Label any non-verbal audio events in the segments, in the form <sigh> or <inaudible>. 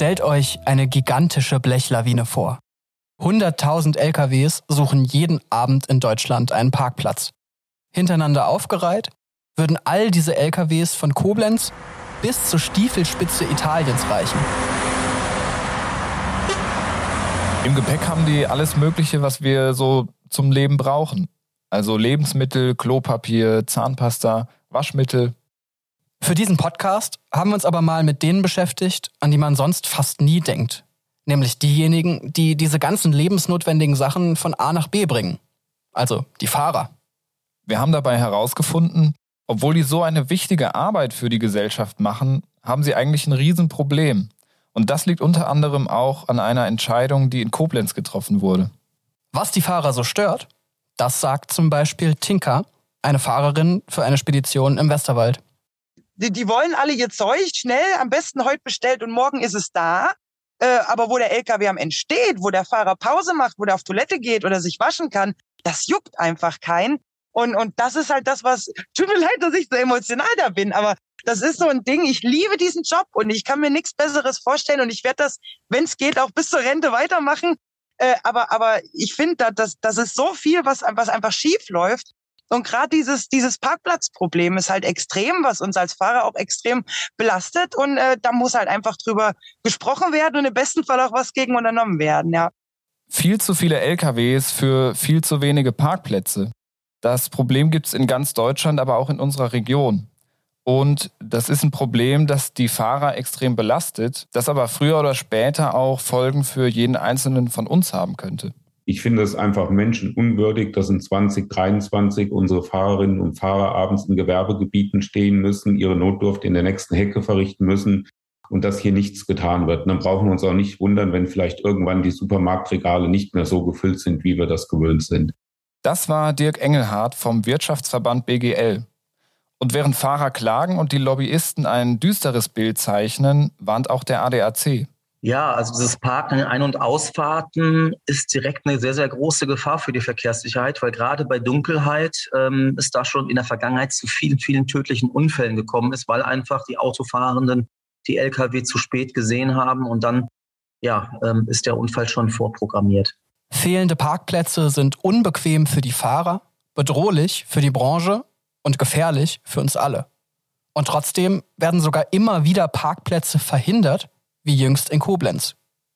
Stellt euch eine gigantische Blechlawine vor. 100.000 LKWs suchen jeden Abend in Deutschland einen Parkplatz. Hintereinander aufgereiht würden all diese LKWs von Koblenz bis zur Stiefelspitze Italiens reichen. Im Gepäck haben die alles Mögliche, was wir so zum Leben brauchen. Also Lebensmittel, Klopapier, Zahnpasta, Waschmittel. Für diesen Podcast haben wir uns aber mal mit denen beschäftigt, an die man sonst fast nie denkt. Nämlich diejenigen, die diese ganzen lebensnotwendigen Sachen von A nach B bringen. Also die Fahrer. Wir haben dabei herausgefunden, obwohl die so eine wichtige Arbeit für die Gesellschaft machen, haben sie eigentlich ein Riesenproblem. Und das liegt unter anderem auch an einer Entscheidung, die in Koblenz getroffen wurde. Was die Fahrer so stört, das sagt zum Beispiel Tinka, eine Fahrerin für eine Spedition im Westerwald. Die, die wollen alle ihr Zeug schnell, am besten heute bestellt und morgen ist es da. Äh, aber wo der LKW am Ende steht, wo der Fahrer Pause macht, wo der auf Toilette geht oder sich waschen kann, das juckt einfach keinen. Und, und das ist halt das, was, <laughs> tut mir leid, dass ich so emotional da bin, aber das ist so ein Ding. Ich liebe diesen Job und ich kann mir nichts Besseres vorstellen und ich werde das, wenn es geht, auch bis zur Rente weitermachen. Äh, aber, aber ich finde, da, das, das ist so viel, was, was einfach schief läuft. Und gerade dieses, dieses Parkplatzproblem ist halt extrem, was uns als Fahrer auch extrem belastet. Und äh, da muss halt einfach drüber gesprochen werden und im besten Fall auch was gegen unternommen werden, ja. Viel zu viele LKWs für viel zu wenige Parkplätze. Das Problem gibt es in ganz Deutschland, aber auch in unserer Region. Und das ist ein Problem, das die Fahrer extrem belastet, das aber früher oder später auch Folgen für jeden Einzelnen von uns haben könnte. Ich finde es einfach menschenunwürdig, dass in 2023 unsere Fahrerinnen und Fahrer abends in Gewerbegebieten stehen müssen, ihre Notdurft in der nächsten Hecke verrichten müssen und dass hier nichts getan wird. Und dann brauchen wir uns auch nicht wundern, wenn vielleicht irgendwann die Supermarktregale nicht mehr so gefüllt sind, wie wir das gewöhnt sind. Das war Dirk Engelhardt vom Wirtschaftsverband BGL. Und während Fahrer klagen und die Lobbyisten ein düsteres Bild zeichnen, warnt auch der ADAC. Ja, also dieses Parken in Ein- und Ausfahrten ist direkt eine sehr, sehr große Gefahr für die Verkehrssicherheit, weil gerade bei Dunkelheit ähm, es da schon in der Vergangenheit zu vielen, vielen tödlichen Unfällen gekommen ist, weil einfach die Autofahrenden die Lkw zu spät gesehen haben und dann ja, ähm, ist der Unfall schon vorprogrammiert. Fehlende Parkplätze sind unbequem für die Fahrer, bedrohlich für die Branche und gefährlich für uns alle. Und trotzdem werden sogar immer wieder Parkplätze verhindert, wie jüngst in Koblenz.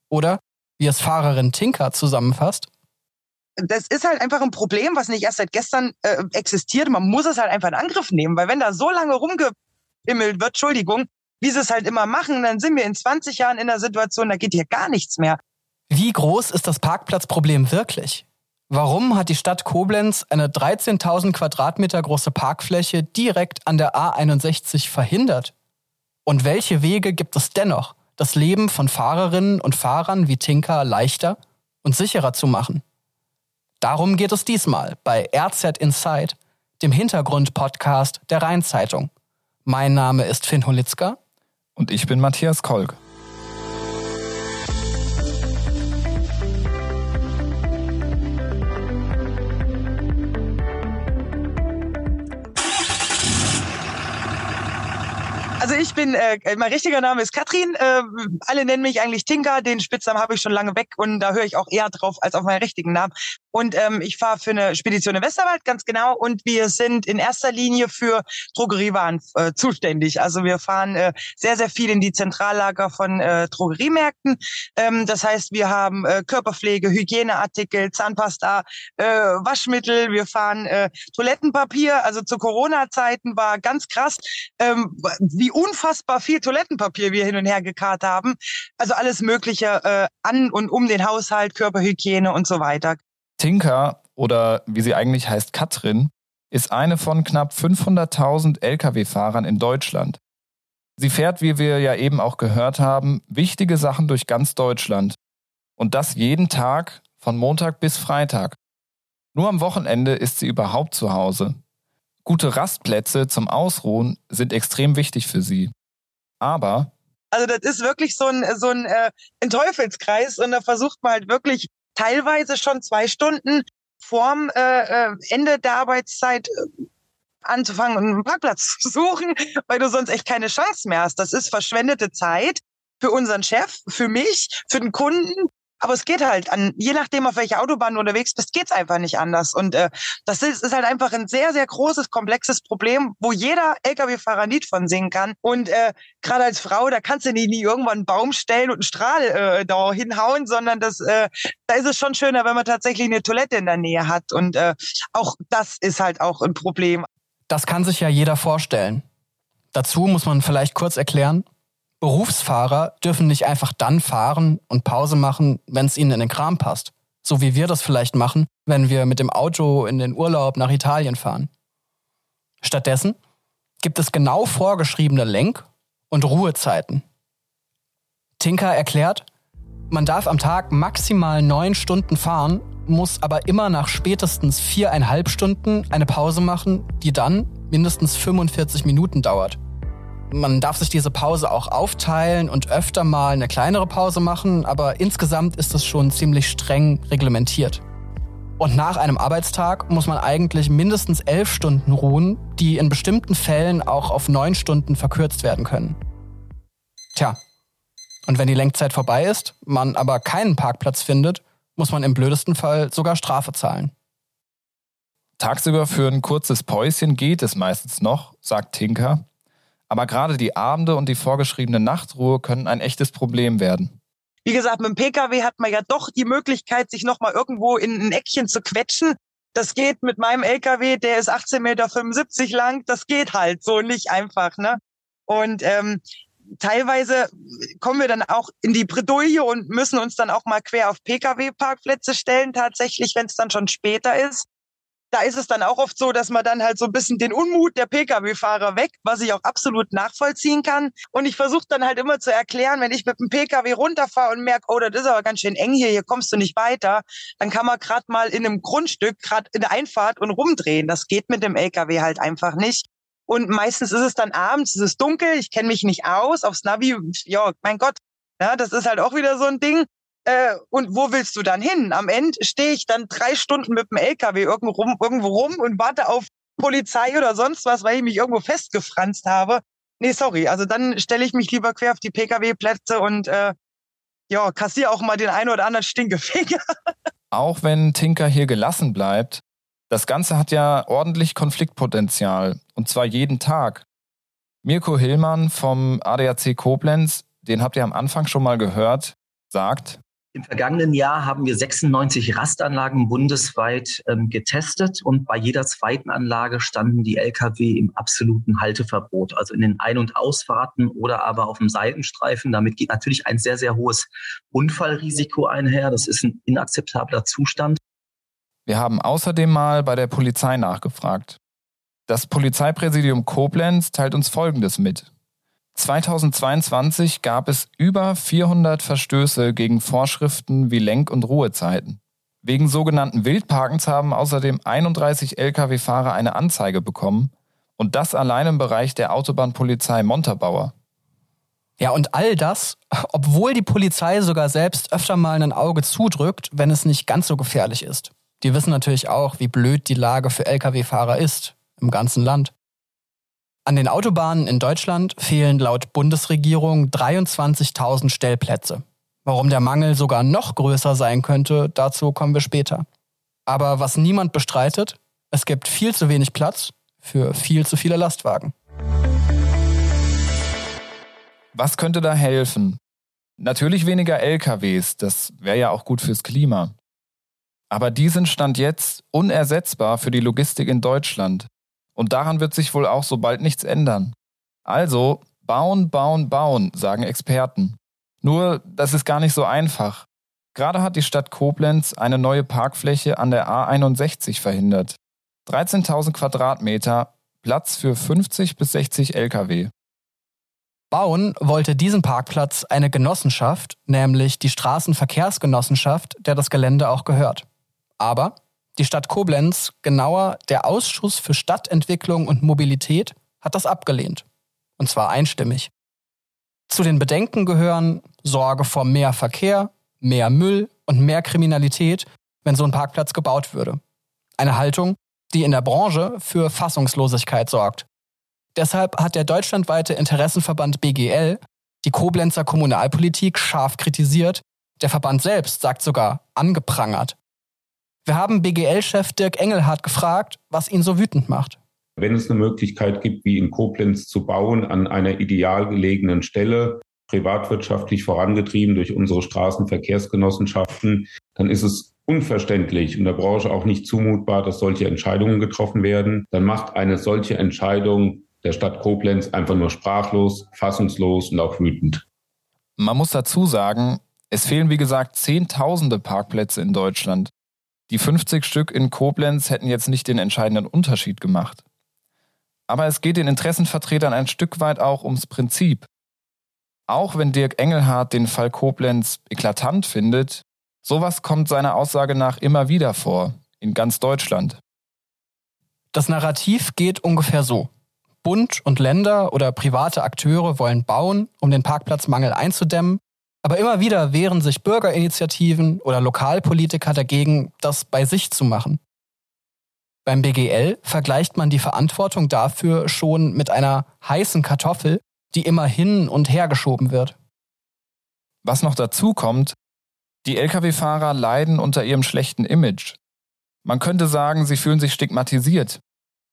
Oder, wie es Fahrerin Tinker zusammenfasst, das ist halt einfach ein Problem, was nicht erst seit gestern äh, existiert. Man muss es halt einfach in Angriff nehmen, weil wenn da so lange rumgehimmelt wird, Entschuldigung, wie sie es halt immer machen, dann sind wir in 20 Jahren in der Situation, da geht hier gar nichts mehr. Wie groß ist das Parkplatzproblem wirklich? Warum hat die Stadt Koblenz eine 13.000 Quadratmeter große Parkfläche direkt an der A61 verhindert? Und welche Wege gibt es dennoch, das Leben von Fahrerinnen und Fahrern wie Tinka leichter und sicherer zu machen? Darum geht es diesmal bei RZ Inside, dem Hintergrund-Podcast der Rheinzeitung. Mein Name ist Finn Holitzka. Und ich bin Matthias Kolk. Ich bin, äh, mein richtiger Name ist Katrin. Äh, alle nennen mich eigentlich Tinka. Den Spitznamen habe ich schon lange weg und da höre ich auch eher drauf als auf meinen richtigen Namen. Und ähm, ich fahre für eine Spedition im Westerwald, ganz genau. Und wir sind in erster Linie für Drogeriewaren äh, zuständig. Also wir fahren äh, sehr, sehr viel in die Zentrallager von äh, Drogeriemärkten. Ähm, das heißt, wir haben äh, Körperpflege, Hygieneartikel, Zahnpasta, äh, Waschmittel. Wir fahren äh, Toilettenpapier. Also zu Corona-Zeiten war ganz krass, ähm, wie unfassbar viel Toilettenpapier wir hin und her gekarrt haben. Also alles Mögliche äh, an und um den Haushalt, Körperhygiene und so weiter. Tinka oder wie sie eigentlich heißt Katrin, ist eine von knapp 500.000 Lkw-Fahrern in Deutschland. Sie fährt, wie wir ja eben auch gehört haben, wichtige Sachen durch ganz Deutschland. Und das jeden Tag von Montag bis Freitag. Nur am Wochenende ist sie überhaupt zu Hause. Gute Rastplätze zum Ausruhen sind extrem wichtig für sie. Aber also das ist wirklich so ein so ein, äh, ein Teufelskreis und da versucht man halt wirklich teilweise schon zwei Stunden vorm äh, äh, Ende der Arbeitszeit äh, anzufangen und einen Parkplatz <laughs> zu suchen, weil du sonst echt keine Chance mehr hast. Das ist verschwendete Zeit für unseren Chef, für mich, für den Kunden. Aber es geht halt an, je nachdem, auf welcher Autobahn du unterwegs bist, geht's einfach nicht anders. Und äh, das ist, ist halt einfach ein sehr, sehr großes, komplexes Problem, wo jeder Lkw-Fahrer nicht von singen kann. Und äh, gerade als Frau, da kannst du nie, nie irgendwann einen Baum stellen und einen Strahl äh, da hinhauen, sondern das, äh, da ist es schon schöner, wenn man tatsächlich eine Toilette in der Nähe hat. Und äh, auch das ist halt auch ein Problem. Das kann sich ja jeder vorstellen. Dazu muss man vielleicht kurz erklären, Berufsfahrer dürfen nicht einfach dann fahren und Pause machen, wenn es ihnen in den Kram passt. So wie wir das vielleicht machen, wenn wir mit dem Auto in den Urlaub nach Italien fahren. Stattdessen gibt es genau vorgeschriebene Lenk- und Ruhezeiten. Tinker erklärt, man darf am Tag maximal neun Stunden fahren, muss aber immer nach spätestens viereinhalb Stunden eine Pause machen, die dann mindestens 45 Minuten dauert. Man darf sich diese Pause auch aufteilen und öfter mal eine kleinere Pause machen, aber insgesamt ist es schon ziemlich streng reglementiert. Und nach einem Arbeitstag muss man eigentlich mindestens elf Stunden ruhen, die in bestimmten Fällen auch auf neun Stunden verkürzt werden können. Tja, und wenn die Lenkzeit vorbei ist, man aber keinen Parkplatz findet, muss man im blödesten Fall sogar Strafe zahlen. Tagsüber für ein kurzes Päuschen geht es meistens noch, sagt Tinker. Aber gerade die Abende und die vorgeschriebene Nachtruhe können ein echtes Problem werden. Wie gesagt, mit dem Pkw hat man ja doch die Möglichkeit, sich nochmal irgendwo in ein Eckchen zu quetschen. Das geht mit meinem Lkw, der ist 18,75 Meter lang. Das geht halt so nicht einfach, ne? Und ähm, teilweise kommen wir dann auch in die Bredouille und müssen uns dann auch mal quer auf Pkw-Parkplätze stellen, tatsächlich, wenn es dann schon später ist da ist es dann auch oft so, dass man dann halt so ein bisschen den Unmut der Pkw-Fahrer weckt, was ich auch absolut nachvollziehen kann. Und ich versuche dann halt immer zu erklären, wenn ich mit dem Pkw runterfahre und merke, oh, das ist aber ganz schön eng hier, hier kommst du nicht weiter, dann kann man gerade mal in einem Grundstück, gerade in der Einfahrt und rumdrehen. Das geht mit dem Lkw halt einfach nicht. Und meistens ist es dann abends, es ist dunkel, ich kenne mich nicht aus, aufs Navi, ja, mein Gott, ja, das ist halt auch wieder so ein Ding. Äh, und wo willst du dann hin? Am Ende stehe ich dann drei Stunden mit dem LKW irgendwo rum, irgendwo rum und warte auf Polizei oder sonst was, weil ich mich irgendwo festgefranst habe. Nee, sorry. Also dann stelle ich mich lieber quer auf die Pkw-Plätze und äh, ja, kassiere auch mal den einen oder anderen Stinkefinger. <laughs> Auch wenn Tinker hier gelassen bleibt, das Ganze hat ja ordentlich Konfliktpotenzial. Und zwar jeden Tag. Mirko Hillmann vom ADAC Koblenz, den habt ihr am Anfang schon mal gehört, sagt, im vergangenen Jahr haben wir 96 Rastanlagen bundesweit ähm, getestet und bei jeder zweiten Anlage standen die Lkw im absoluten Halteverbot, also in den Ein- und Ausfahrten oder aber auf dem Seitenstreifen. Damit geht natürlich ein sehr, sehr hohes Unfallrisiko einher. Das ist ein inakzeptabler Zustand. Wir haben außerdem mal bei der Polizei nachgefragt. Das Polizeipräsidium Koblenz teilt uns Folgendes mit. 2022 gab es über 400 Verstöße gegen Vorschriften wie Lenk- und Ruhezeiten. Wegen sogenannten Wildparkens haben außerdem 31 Lkw-Fahrer eine Anzeige bekommen und das allein im Bereich der Autobahnpolizei Montabaur. Ja, und all das, obwohl die Polizei sogar selbst öfter mal ein Auge zudrückt, wenn es nicht ganz so gefährlich ist. Die wissen natürlich auch, wie blöd die Lage für Lkw-Fahrer ist im ganzen Land. An den Autobahnen in Deutschland fehlen laut Bundesregierung 23.000 Stellplätze. Warum der Mangel sogar noch größer sein könnte, dazu kommen wir später. Aber was niemand bestreitet, es gibt viel zu wenig Platz für viel zu viele Lastwagen. Was könnte da helfen? Natürlich weniger LKWs, das wäre ja auch gut fürs Klima. Aber die sind Stand jetzt unersetzbar für die Logistik in Deutschland. Und daran wird sich wohl auch so bald nichts ändern. Also bauen, bauen, bauen, sagen Experten. Nur, das ist gar nicht so einfach. Gerade hat die Stadt Koblenz eine neue Parkfläche an der A61 verhindert. 13.000 Quadratmeter, Platz für 50 bis 60 Lkw. Bauen wollte diesen Parkplatz eine Genossenschaft, nämlich die Straßenverkehrsgenossenschaft, der das Gelände auch gehört. Aber die Stadt Koblenz, genauer der Ausschuss für Stadtentwicklung und Mobilität, hat das abgelehnt. Und zwar einstimmig. Zu den Bedenken gehören Sorge vor mehr Verkehr, mehr Müll und mehr Kriminalität, wenn so ein Parkplatz gebaut würde. Eine Haltung, die in der Branche für Fassungslosigkeit sorgt. Deshalb hat der deutschlandweite Interessenverband BGL die Koblenzer Kommunalpolitik scharf kritisiert, der Verband selbst sagt sogar angeprangert. Wir haben BGL-Chef Dirk Engelhardt gefragt, was ihn so wütend macht. Wenn es eine Möglichkeit gibt, wie in Koblenz zu bauen, an einer ideal gelegenen Stelle, privatwirtschaftlich vorangetrieben durch unsere Straßenverkehrsgenossenschaften, dann ist es unverständlich und der Branche auch nicht zumutbar, dass solche Entscheidungen getroffen werden. Dann macht eine solche Entscheidung der Stadt Koblenz einfach nur sprachlos, fassungslos und auch wütend. Man muss dazu sagen, es fehlen wie gesagt Zehntausende Parkplätze in Deutschland. Die 50 Stück in Koblenz hätten jetzt nicht den entscheidenden Unterschied gemacht. Aber es geht den Interessenvertretern ein Stück weit auch ums Prinzip. Auch wenn Dirk Engelhardt den Fall Koblenz eklatant findet, sowas kommt seiner Aussage nach immer wieder vor, in ganz Deutschland. Das Narrativ geht ungefähr so. Bund und Länder oder private Akteure wollen bauen, um den Parkplatzmangel einzudämmen, aber immer wieder wehren sich Bürgerinitiativen oder Lokalpolitiker dagegen, das bei sich zu machen. Beim BGL vergleicht man die Verantwortung dafür schon mit einer heißen Kartoffel, die immer hin und her geschoben wird. Was noch dazu kommt, die Lkw-Fahrer leiden unter ihrem schlechten Image. Man könnte sagen, sie fühlen sich stigmatisiert.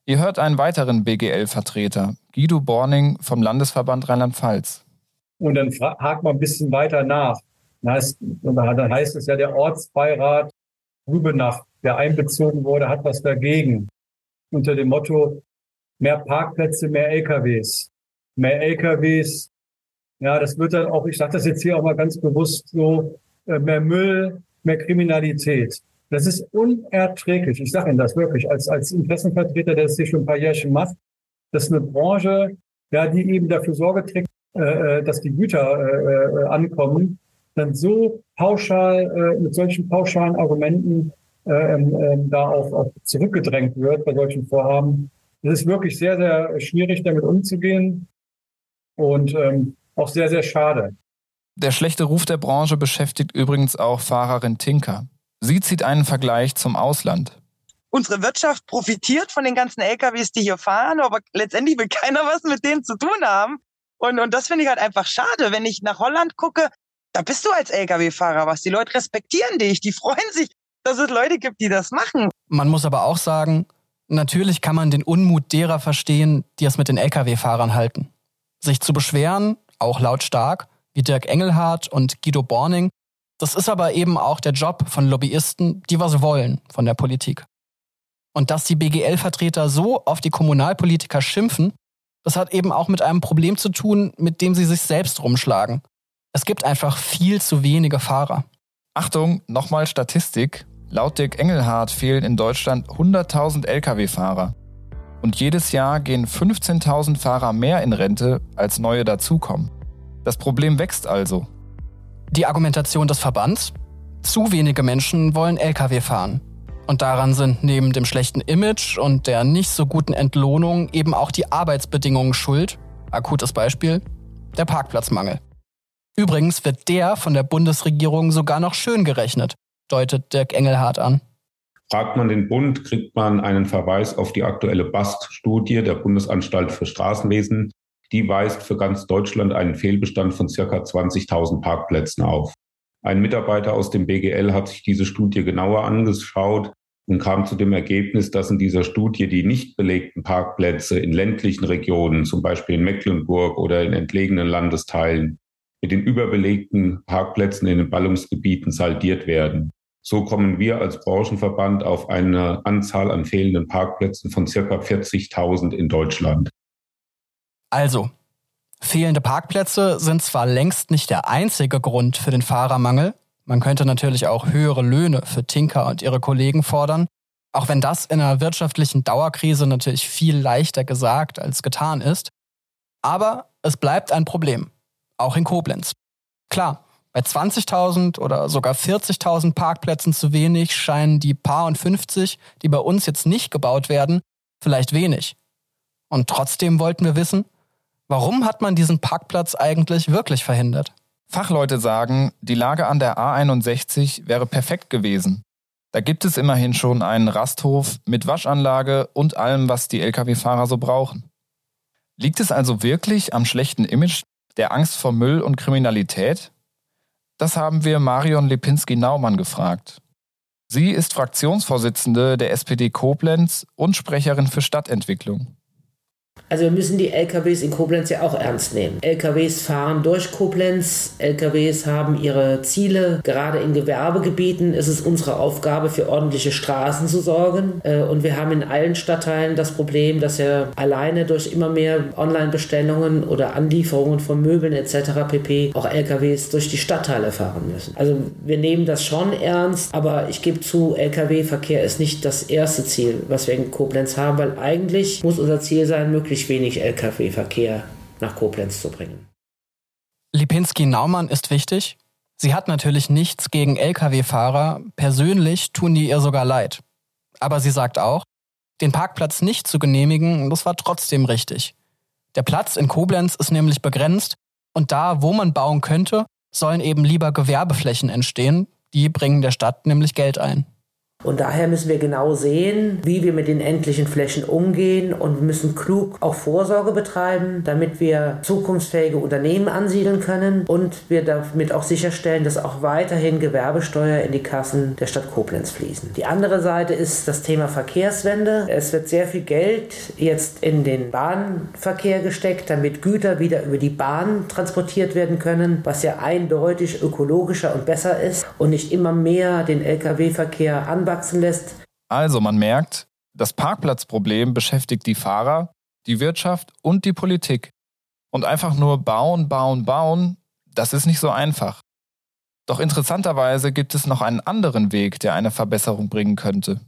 Ihr hört einen weiteren BGL-Vertreter, Guido Borning vom Landesverband Rheinland-Pfalz. Und dann hakt man ein bisschen weiter nach. Dann heißt es ja, der Ortsbeirat Rübenach, der einbezogen wurde, hat was dagegen. Unter dem Motto, mehr Parkplätze, mehr LKWs mehr LKWs. Ja, das wird dann auch, ich sage das jetzt hier auch mal ganz bewusst so, äh, mehr Müll, mehr Kriminalität. Das ist unerträglich. Ich sage Ihnen das wirklich als, als Interessenvertreter, der es hier schon ein paar Jährchen macht. Das ist eine Branche, ja, die eben dafür Sorge trägt, äh, äh dass die Güter äh, äh, ankommen, dann so pauschal, äh, mit solchen pauschalen Argumenten äh, äh, da auch, auch zurückgedrängt wird bei solchen Vorhaben. Es ist wirklich sehr, sehr schwierig, damit umzugehen und ähm, auch sehr, sehr schade. Der schlechte Ruf der Branche beschäftigt übrigens auch Fahrerin Tinker. Sie zieht einen Vergleich zum Ausland. Unsere Wirtschaft profitiert von den ganzen LKWs, die hier fahren, aber letztendlich will keiner was mit denen zu tun haben. Und, und das finde ich halt einfach schade. Wenn ich nach Holland gucke, da bist du als Lkw-Fahrer was. Die Leute respektieren dich, die <laughs> freuen sich, dass es Leute gibt, die das machen. Man muss aber auch sagen, natürlich kann man den Unmut derer verstehen, die es mit den Lkw-Fahrern halten sich zu beschweren, auch lautstark, wie Dirk Engelhardt und Guido Borning. Das ist aber eben auch der Job von Lobbyisten, die was wollen von der Politik. Und dass die BGL-Vertreter so auf die Kommunalpolitiker schimpfen, das hat eben auch mit einem Problem zu tun, mit dem sie sich selbst rumschlagen. Es gibt einfach viel zu wenige Fahrer. Achtung, nochmal Statistik. Laut Dirk Engelhardt fehlen in Deutschland 100.000 Lkw-Fahrer. Und jedes Jahr gehen 15.000 Fahrer mehr in Rente, als neue dazukommen. Das Problem wächst also. Die Argumentation des Verbands? Zu wenige Menschen wollen Lkw fahren. Und daran sind neben dem schlechten Image und der nicht so guten Entlohnung eben auch die Arbeitsbedingungen schuld. Akutes Beispiel, der Parkplatzmangel. Übrigens wird der von der Bundesregierung sogar noch schön gerechnet, deutet Dirk Engelhardt an. Fragt man den Bund, kriegt man einen Verweis auf die aktuelle BAST-Studie der Bundesanstalt für Straßenwesen. Die weist für ganz Deutschland einen Fehlbestand von circa 20.000 Parkplätzen auf. Ein Mitarbeiter aus dem BGL hat sich diese Studie genauer angeschaut und kam zu dem Ergebnis, dass in dieser Studie die nicht belegten Parkplätze in ländlichen Regionen, zum Beispiel in Mecklenburg oder in entlegenen Landesteilen, mit den überbelegten Parkplätzen in den Ballungsgebieten saldiert werden. So kommen wir als Branchenverband auf eine Anzahl an fehlenden Parkplätzen von circa 40.000 in Deutschland. Also, fehlende Parkplätze sind zwar längst nicht der einzige Grund für den Fahrermangel. Man könnte natürlich auch höhere Löhne für Tinker und ihre Kollegen fordern. Auch wenn das in einer wirtschaftlichen Dauerkrise natürlich viel leichter gesagt als getan ist. Aber es bleibt ein Problem. Auch in Koblenz. Klar, bei 20.000 oder sogar 40.000 Parkplätzen zu wenig scheinen die paar und 50, die bei uns jetzt nicht gebaut werden, vielleicht wenig. Und trotzdem wollten wir wissen, warum hat man diesen Parkplatz eigentlich wirklich verhindert? Fachleute sagen, die Lage an der A61 wäre perfekt gewesen. Da gibt es immerhin schon einen Rasthof mit Waschanlage und allem, was die Lkw-Fahrer so brauchen. Liegt es also wirklich am schlechten Image Der Angst vor Müll und Kriminalität? Das haben wir Marion Lipinski-Naumann gefragt. Sie ist Fraktionsvorsitzende der SPD Koblenz und Sprecherin für Stadtentwicklung. Also wir müssen die LKWs in Koblenz ja auch ernst nehmen. LKWs fahren durch Koblenz, LKWs haben ihre Ziele. Gerade in Gewerbegebieten ist es unsere Aufgabe, für ordentliche Straßen zu sorgen. Äh, und wir haben in allen Stadtteilen das Problem, dass ja alleine durch immer mehr Online-Bestellungen oder Anlieferungen von Möbeln etc. pp. auch LKWs durch die Stadtteile fahren müssen. Also wir nehmen das schon ernst, aber ich gebe zu, LKW-Verkehr ist nicht das erste Ziel, was wir in Koblenz haben, weil eigentlich muss unser Ziel sein, möglichst möglichst wenig Lkw-Verkehr nach Koblenz zu bringen. Lipinski-Naumann ist wichtig. Sie hat natürlich nichts gegen Lkw-Fahrer. Persönlich tun die ihr sogar leid. Aber sie sagt auch, den Parkplatz nicht zu genehmigen, das war trotzdem richtig. Der Platz in Koblenz ist nämlich begrenzt und da, wo man bauen könnte, sollen eben lieber Gewerbeflächen entstehen. Die bringen der Stadt nämlich Geld ein. Und daher müssen wir genau sehen, wie wir mit den endlichen Flächen umgehen und müssen klug auch Vorsorge betreiben, damit wir zukunftsfähige Unternehmen ansiedeln können und wir damit auch sicherstellen, dass auch weiterhin Gewerbesteuer in die Kassen der Stadt Koblenz fließen. Die andere Seite ist das Thema Verkehrswende. Es wird sehr viel Geld jetzt in den Bahnverkehr gesteckt, damit Güter wieder über die Bahn transportiert werden können, was ja eindeutig ökologischer und besser ist und nicht immer mehr den Lkw-Verkehr anbaut wachsen lässt. Also man merkt, das Parkplatzproblem beschäftigt die Fahrer, die Wirtschaft und die Politik. Und einfach nur bauen, bauen, bauen, das ist nicht so einfach. Doch interessanterweise gibt es noch einen anderen Weg, der eine Verbesserung bringen könnte.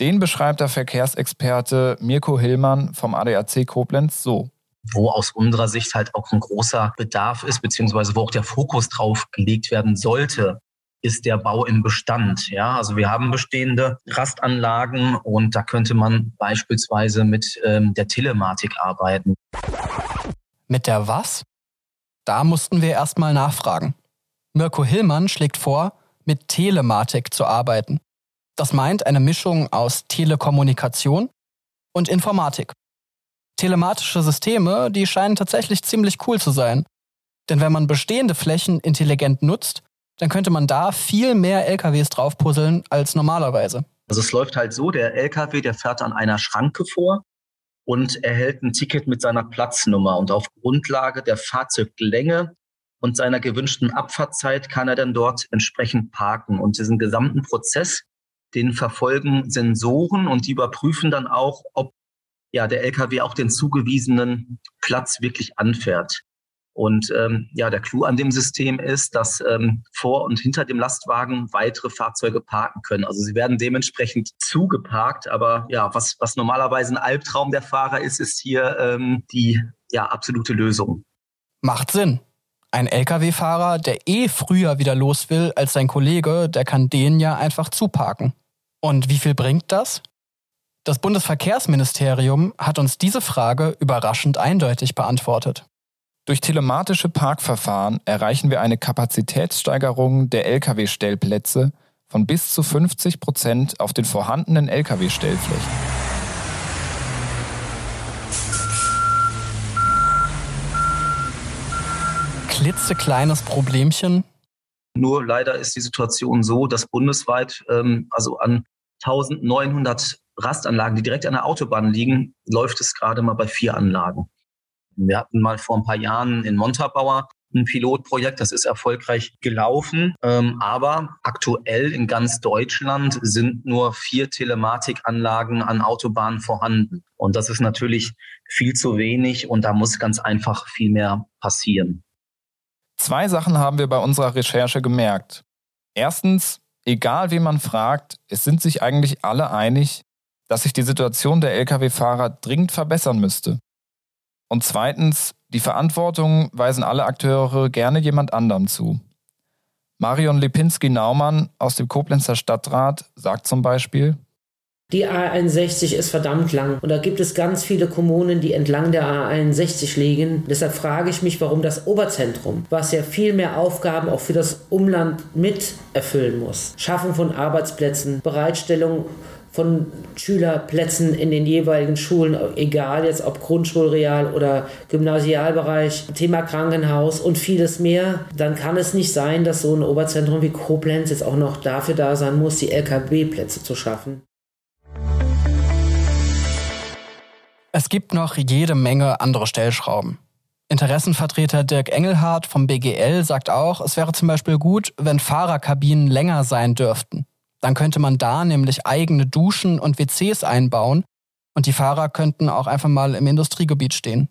Den beschreibt der Verkehrsexperte Mirko Hillmann vom ADAC Koblenz so wo aus unserer Sicht halt auch ein großer Bedarf ist, beziehungsweise wo auch der Fokus drauf gelegt werden sollte ist der Bau im Bestand. Ja, also wir haben bestehende Rastanlagen und da könnte man beispielsweise mit ähm, der Telematik arbeiten. Mit der was? Da mussten wir erstmal nachfragen. Mirko Hillmann schlägt vor, mit Telematik zu arbeiten. Das meint eine Mischung aus Telekommunikation und Informatik. Telematische Systeme, die scheinen tatsächlich ziemlich cool zu sein. Denn wenn man bestehende Flächen intelligent nutzt, dann könnte man da viel mehr LKWs draufpuzzeln als normalerweise. Also es läuft halt so, der LKW, der fährt an einer Schranke vor und erhält ein Ticket mit seiner Platznummer und auf Grundlage der Fahrzeuglänge und seiner gewünschten Abfahrtzeit kann er dann dort entsprechend parken und diesen gesamten Prozess, den verfolgen Sensoren und die überprüfen dann auch, ob ja der LKW auch den zugewiesenen Platz wirklich anfährt. Und ähm, ja, der Clou an dem System ist, dass ähm, vor und hinter dem Lastwagen weitere Fahrzeuge parken können. Also sie werden dementsprechend zugeparkt, aber ja, was, was normalerweise ein Albtraum der Fahrer ist, ist hier ähm, die ja, absolute Lösung. Macht Sinn. Ein Lkw-Fahrer, der eh früher wieder los will als sein Kollege, der kann den ja einfach zuparken. Und wie viel bringt das? Das Bundesverkehrsministerium hat uns diese Frage überraschend eindeutig beantwortet. Durch telematische Parkverfahren erreichen wir eine Kapazitätssteigerung der Lkw-Stellplätze von bis zu 50 Prozent auf den vorhandenen Lkw-Stellflächen. Klitzekleines Problemchen. Nur leider ist die Situation so, dass bundesweit, ähm, also an 1900 Rastanlagen, die direkt an der Autobahn liegen, läuft es gerade mal bei vier Anlagen. Wir hatten mal vor ein paar Jahren in Montabaur ein Pilotprojekt, das ist erfolgreich gelaufen. Ähm, aber aktuell in ganz Deutschland sind nur vier Telematikanlagen an Autobahnen vorhanden. Und das ist natürlich viel zu wenig und da muss ganz einfach viel mehr passieren. Zwei Sachen haben wir bei unserer Recherche gemerkt. Erstens, egal wie man fragt, es sind sich eigentlich alle einig, dass sich die Situation der Lkw-Fahrer dringend verbessern müsste. Und zweitens, die Verantwortung weisen alle Akteure gerne jemand anderem zu. Marion Lipinski-Naumann aus dem Koblenzer Stadtrat sagt zum Beispiel, die A61 ist verdammt lang und da gibt es ganz viele Kommunen, die entlang der A61 liegen. Deshalb frage ich mich, warum das Oberzentrum, was ja viel mehr Aufgaben auch für das Umland mit erfüllen muss, Schaffung von Arbeitsplätzen, Bereitstellung von Schülerplätzen in den jeweiligen Schulen, egal jetzt ob Grundschulreal oder Gymnasialbereich, Thema Krankenhaus und vieles mehr, dann kann es nicht sein, dass so ein Oberzentrum wie Koblenz jetzt auch noch dafür da sein muss, die LKW-Plätze zu schaffen. Es gibt noch jede Menge andere Stellschrauben. Interessenvertreter Dirk Engelhardt vom BGL sagt auch, es wäre zum Beispiel gut, wenn Fahrerkabinen länger sein dürften. Dann könnte man da nämlich eigene Duschen und WCs einbauen und die Fahrer könnten auch einfach mal im Industriegebiet stehen.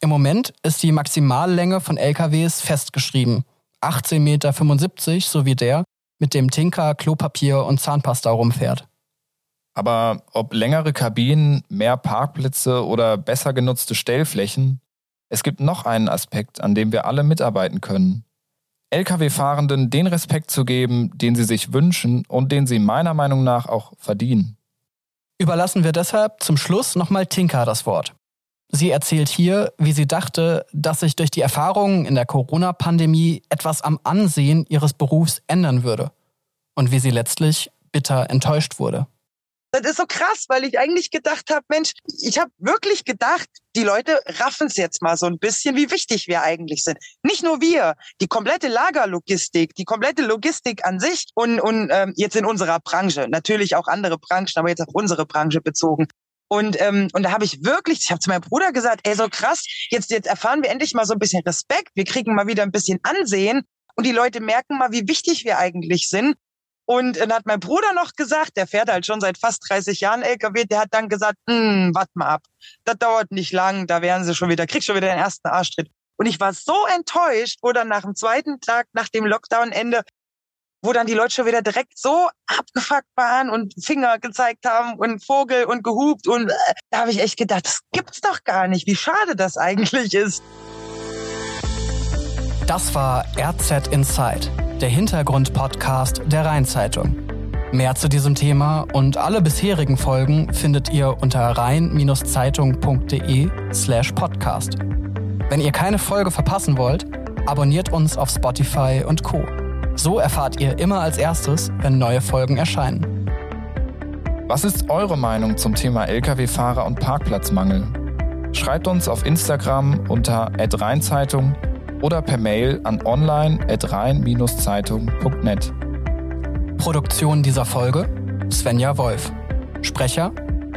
Im Moment ist die Maximallänge von LKWs festgeschrieben. 18,75 Meter, so wie der, mit dem Tinker, Klopapier und Zahnpasta rumfährt. Aber ob längere Kabinen, mehr Parkplätze oder besser genutzte Stellflächen, es gibt noch einen Aspekt, an dem wir alle mitarbeiten können. Lkw-Fahrenden den Respekt zu geben, den sie sich wünschen und den sie meiner Meinung nach auch verdienen. Überlassen wir deshalb zum Schluss nochmal Tinka das Wort. Sie erzählt hier, wie sie dachte, dass sich durch die Erfahrungen in der Corona-Pandemie etwas am Ansehen ihres Berufs ändern würde und wie sie letztlich bitter enttäuscht wurde. Das ist so krass, weil ich eigentlich gedacht habe, Mensch, ich habe wirklich gedacht, die Leute raffen es jetzt mal so ein bisschen, wie wichtig wir eigentlich sind. Nicht nur wir, die komplette Lagerlogistik, die komplette Logistik an sich und, und ähm, jetzt in unserer Branche, natürlich auch andere Branchen, aber jetzt auf unsere Branche bezogen. Und, ähm, und da habe ich wirklich, ich habe zu meinem Bruder gesagt, ey, so krass, jetzt, jetzt erfahren wir endlich mal so ein bisschen Respekt, wir kriegen mal wieder ein bisschen Ansehen und die Leute merken mal, wie wichtig wir eigentlich sind. Und dann hat mein Bruder noch gesagt, der fährt halt schon seit fast 30 Jahren LKW, der hat dann gesagt, hm, warte mal ab, das dauert nicht lang, da werden sie schon wieder, kriegst schon wieder den ersten Arschtritt. Und ich war so enttäuscht, wo dann nach dem zweiten Tag, nach dem Lockdown-Ende, wo dann die Leute schon wieder direkt so abgefuckt waren und Finger gezeigt haben und Vogel und gehupt und äh, da habe ich echt gedacht, das gibt's doch gar nicht, wie schade das eigentlich ist. Das war RZ Inside der Hintergrund-Podcast der Rheinzeitung. Mehr zu diesem Thema und alle bisherigen Folgen findet ihr unter rhein-zeitung.de slash podcast. Wenn ihr keine Folge verpassen wollt, abonniert uns auf Spotify und Co. So erfahrt ihr immer als erstes, wenn neue Folgen erscheinen. Was ist eure Meinung zum Thema Lkw-Fahrer und Parkplatzmangel? Schreibt uns auf Instagram unter @rheinzeitung oder per Mail an online.rhein-zeitung.net. Produktion dieser Folge Svenja Wolf. Sprecher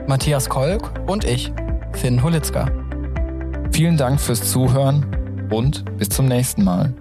Matthias Kolk und ich, Finn Holitzka. Vielen Dank fürs Zuhören und bis zum nächsten Mal.